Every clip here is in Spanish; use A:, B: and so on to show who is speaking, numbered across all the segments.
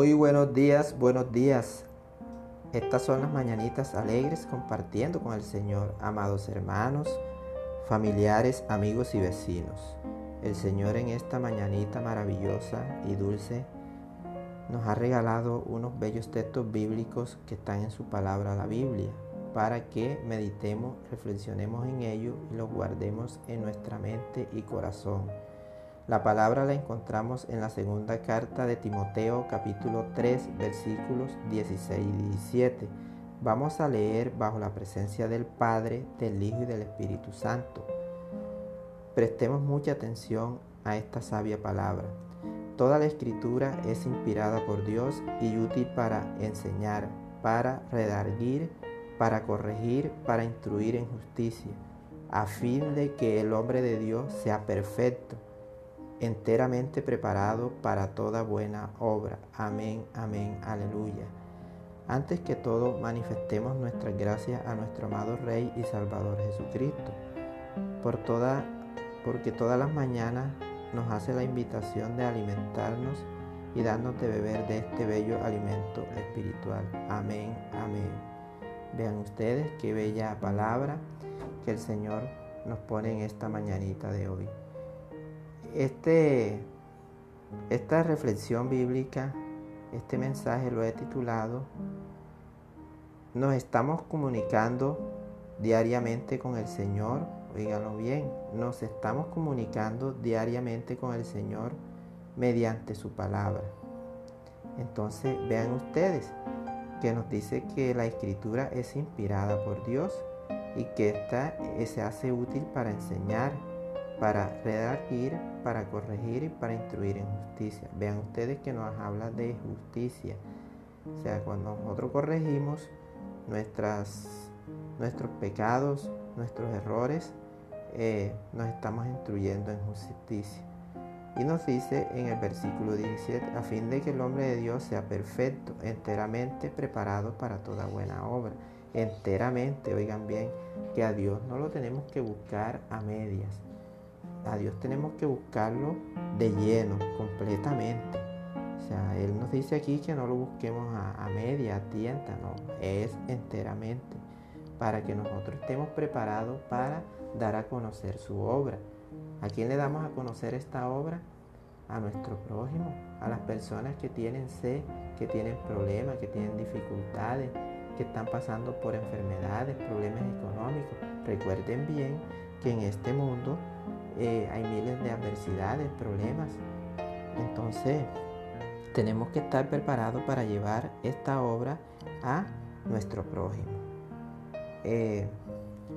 A: Muy buenos días, buenos días. Estas son las mañanitas alegres compartiendo con el Señor, amados hermanos, familiares, amigos y vecinos. El Señor en esta mañanita maravillosa y dulce nos ha regalado unos bellos textos bíblicos que están en su palabra, la Biblia, para que meditemos, reflexionemos en ello y los guardemos en nuestra mente y corazón. La palabra la encontramos en la segunda carta de Timoteo capítulo 3 versículos 16 y 17. Vamos a leer bajo la presencia del Padre, del Hijo y del Espíritu Santo. Prestemos mucha atención a esta sabia palabra. Toda la escritura es inspirada por Dios y útil para enseñar, para redarguir, para corregir, para instruir en justicia, a fin de que el hombre de Dios sea perfecto, enteramente preparado para toda buena obra. Amén, amén, aleluya. Antes que todo, manifestemos nuestras gracias a nuestro amado Rey y Salvador Jesucristo, por toda, porque todas las mañanas nos hace la invitación de alimentarnos y darnos de beber de este bello alimento espiritual. Amén, amén. Vean ustedes qué bella palabra que el Señor nos pone en esta mañanita de hoy. Este, esta reflexión bíblica, este mensaje lo he titulado Nos estamos comunicando diariamente con el Señor oíganlo bien, nos estamos comunicando diariamente con el Señor mediante su palabra. Entonces vean ustedes que nos dice que la escritura es inspirada por Dios y que esta eh, se hace útil para enseñar, para redarguir, para corregir y para instruir en justicia. Vean ustedes que nos habla de justicia. O sea, cuando nosotros corregimos nuestras, nuestros pecados, nuestros errores, eh, nos estamos instruyendo en justicia. Y nos dice en el versículo 17, a fin de que el hombre de Dios sea perfecto, enteramente preparado para toda buena obra. Enteramente, oigan bien, que a Dios no lo tenemos que buscar a medias. A Dios tenemos que buscarlo de lleno, completamente. O sea, Él nos dice aquí que no lo busquemos a, a media, a tienta, no, es enteramente, para que nosotros estemos preparados para dar a conocer su obra. ¿A quién le damos a conocer esta obra? A nuestro prójimo, a las personas que tienen sed, que tienen problemas, que tienen dificultades, que están pasando por enfermedades, problemas económicos. Recuerden bien que en este mundo eh, hay miles de adversidades, problemas. Entonces, tenemos que estar preparados para llevar esta obra a nuestro prójimo. Eh,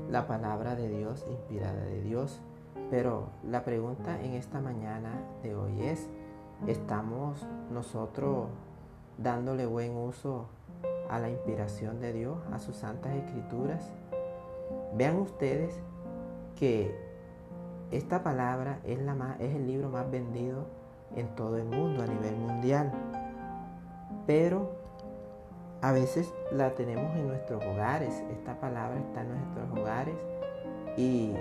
A: la palabra de Dios, inspirada de Dios. Pero la pregunta en esta mañana de hoy es, ¿estamos nosotros dándole buen uso a la inspiración de Dios, a sus santas escrituras? Vean ustedes que esta palabra es, la más, es el libro más vendido en todo el mundo, a nivel mundial. Pero a veces la tenemos en nuestros hogares, esta palabra está en nuestros hogares. ¿Y,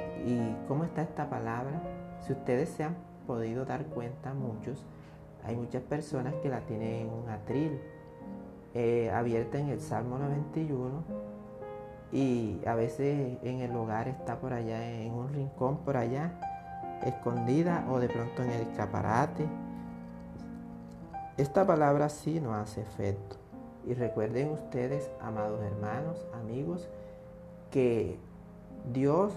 A: cómo está esta palabra? Si ustedes se han podido dar cuenta, muchos, hay muchas personas que la tienen en un atril, eh, abierta en el Salmo 91, y a veces en el hogar está por allá, en un rincón por allá, escondida o de pronto en el escaparate. Esta palabra sí no hace efecto. Y recuerden ustedes, amados hermanos, amigos, que Dios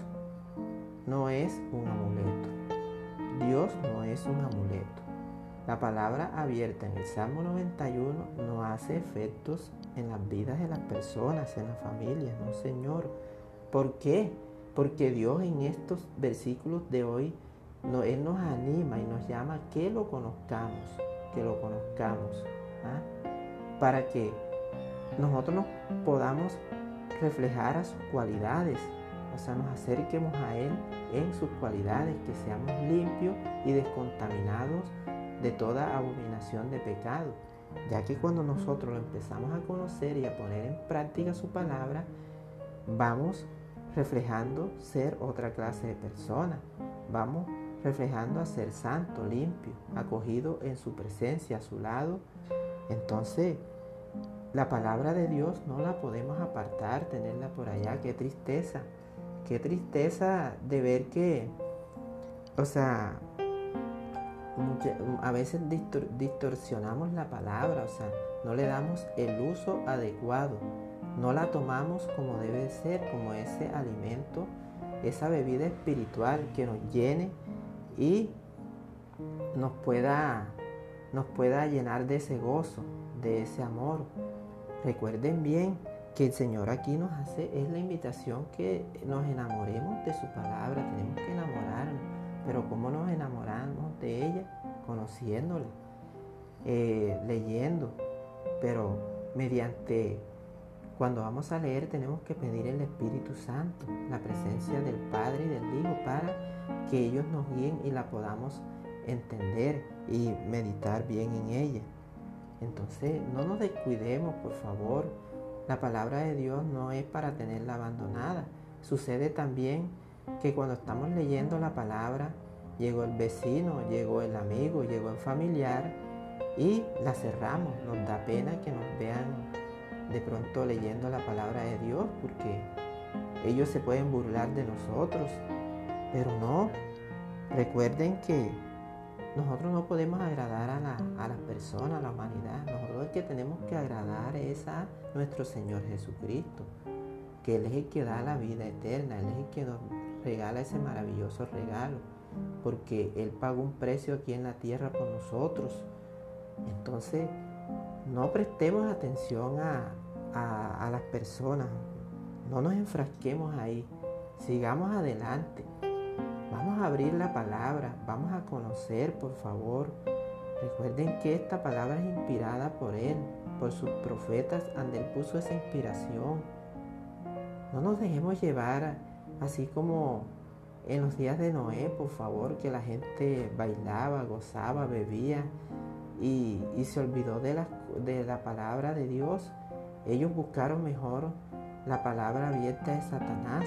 A: no es un amuleto. Dios no es un amuleto. La palabra abierta en el Salmo 91 no hace efectos en las vidas de las personas, en las familias, no Señor. ¿Por qué? Porque Dios en estos versículos de hoy, Él nos anima y nos llama que lo conozcamos, que lo conozcamos. ¿ah? para que nosotros nos podamos reflejar a sus cualidades, o sea, nos acerquemos a Él en sus cualidades, que seamos limpios y descontaminados de toda abominación de pecado, ya que cuando nosotros lo empezamos a conocer y a poner en práctica su palabra, vamos reflejando ser otra clase de persona, vamos reflejando a ser santo, limpio, acogido en su presencia, a su lado, Entonces, la palabra de Dios no la podemos apartar, tenerla por allá. Qué tristeza. Qué tristeza de ver que, o sea, a veces distorsionamos la palabra, o sea, no le damos el uso adecuado, no la tomamos como debe ser, como ese alimento, esa bebida espiritual que nos llene y nos pueda, nos pueda llenar de ese gozo, de ese amor. Recuerden bien que el Señor aquí nos hace, es la invitación que nos enamoremos de su palabra, tenemos que enamorarnos, pero ¿cómo nos enamoramos de ella? Conociéndola, eh, leyendo, pero mediante, cuando vamos a leer tenemos que pedir el Espíritu Santo, la presencia del Padre y del Hijo para que ellos nos guíen y la podamos entender y meditar bien en ella. Entonces, no nos descuidemos, por favor. La palabra de Dios no es para tenerla abandonada. Sucede también que cuando estamos leyendo la palabra, llegó el vecino, llegó el amigo, llegó el familiar y la cerramos. Nos da pena que nos vean de pronto leyendo la palabra de Dios porque ellos se pueden burlar de nosotros. Pero no, recuerden que nosotros no podemos agradar a, la, a las personas, a la humanidad. Nosotros el que tenemos que agradar es a nuestro Señor Jesucristo, que Él es el que da la vida eterna, Él es el que nos regala ese maravilloso regalo, porque Él pagó un precio aquí en la tierra por nosotros. Entonces, no prestemos atención a, a las personas, no nos enfrasquemos ahí, sigamos adelante. Vamos a abrir la palabra, vamos a conocer, por favor. Recuerden que esta palabra es inspirada por Él, por sus profetas, donde Él puso esa inspiración. No nos dejemos llevar así como en los días de Noé, por favor, que la gente bailaba, gozaba, bebía y, se olvidó de la, de la palabra de Dios. Ellos buscaron mejor la palabra abierta de Satanás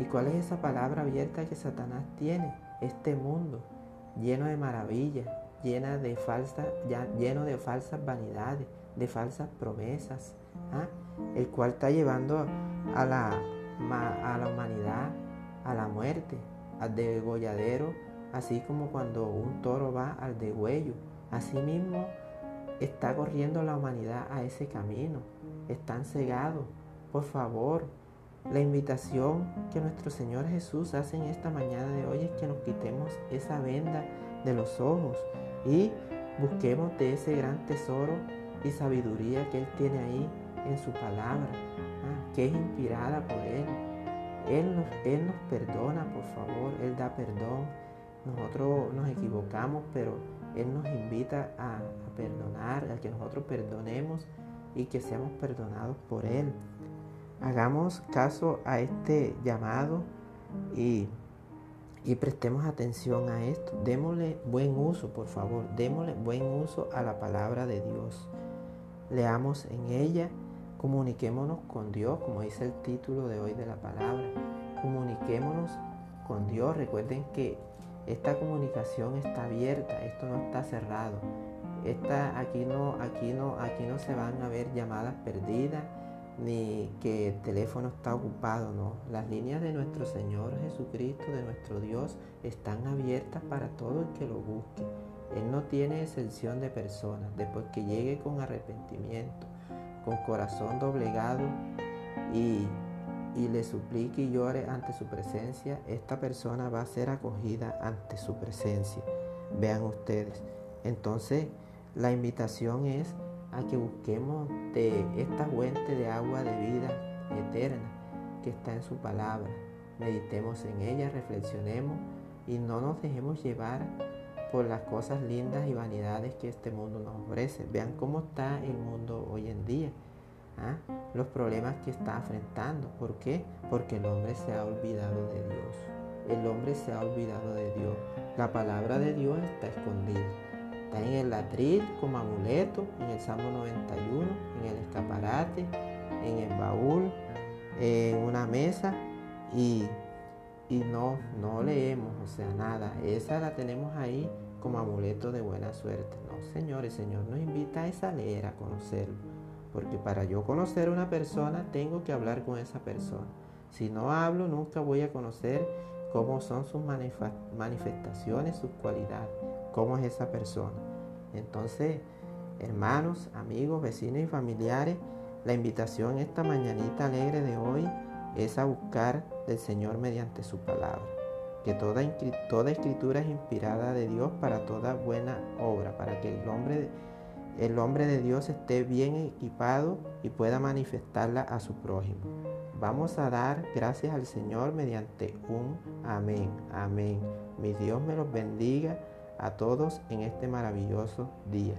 A: ¿Y cuál es esa palabra abierta que Satanás tiene? Este mundo lleno de maravillas, llena de falsas, lleno de falsas vanidades, de falsas promesas, ¿ah? el cual está llevando a la, a la humanidad a la muerte, al degolladero, así como cuando un toro va al degüello. Asimismo está corriendo la humanidad a ese camino. Están cegados. Por favor, la invitación que nuestro Señor Jesús hace en esta mañana de hoy es que nos quitemos esa venda de los ojos y busquemos de ese gran tesoro y sabiduría que Él tiene ahí en su palabra. Que es inspirada por Él. Él nos, Él nos perdona, por favor, Él da perdón. Nosotros nos equivocamos, pero Él nos invita a, a perdonar, a que nosotros perdonemos y que seamos perdonados por Él. Hagamos caso a este llamado y, prestemos atención a esto. Démosle buen uso, por favor. Démosle buen uso a la palabra de Dios. Leamos en ella, comuniquémonos con Dios, como dice el título de hoy de la palabra. Comuniquémonos con Dios. Recuerden que esta comunicación está abierta, esto no está cerrado. Esta, aquí, no, aquí, no, aquí no se van a ver llamadas perdidas ni que el teléfono está ocupado, no. Las líneas de nuestro Señor Jesucristo, de nuestro Dios, están abiertas para todo el que lo busque. Él no tiene excepción de personas. Después que llegue con arrepentimiento, con corazón doblegado y, y le suplique y llore ante su presencia, esta persona va a ser acogida ante su presencia. Vean ustedes. Entonces, la invitación es a que busquemos de esta fuente de agua de vida eterna que está en su palabra. Meditemos en ella, reflexionemos y no nos dejemos llevar por las cosas lindas y vanidades que este mundo nos ofrece. Vean cómo está el mundo hoy en día. ¿ah? Los problemas que está enfrentando. ¿Por qué? Porque el hombre se ha olvidado de Dios. El hombre se ha olvidado de Dios. La palabra de Dios está escondida. Está en el latril como amuleto, en el Salmo 91, en el escaparate, en el baúl, en una mesa y, y no, no leemos, o sea, nada. Esa la tenemos ahí como amuleto de buena suerte. No, Señor, el Señor nos invita a leer, a conocerlo. Porque para yo conocer a una persona tengo que hablar con esa persona. Si no hablo, nunca voy a conocer cómo son sus manifestaciones, sus cualidades, cómo es esa persona. Entonces, hermanos, amigos, vecinos y familiares, la invitación esta mañanita alegre de hoy es a buscar del Señor mediante su palabra. Que toda, toda escritura es inspirada de Dios para toda buena obra, para que el hombre, el hombre de Dios esté bien equipado y pueda manifestarla a su prójimo. Vamos a dar gracias al Señor mediante un amén, amén. Mi Dios me los bendiga a todos en este maravilloso día.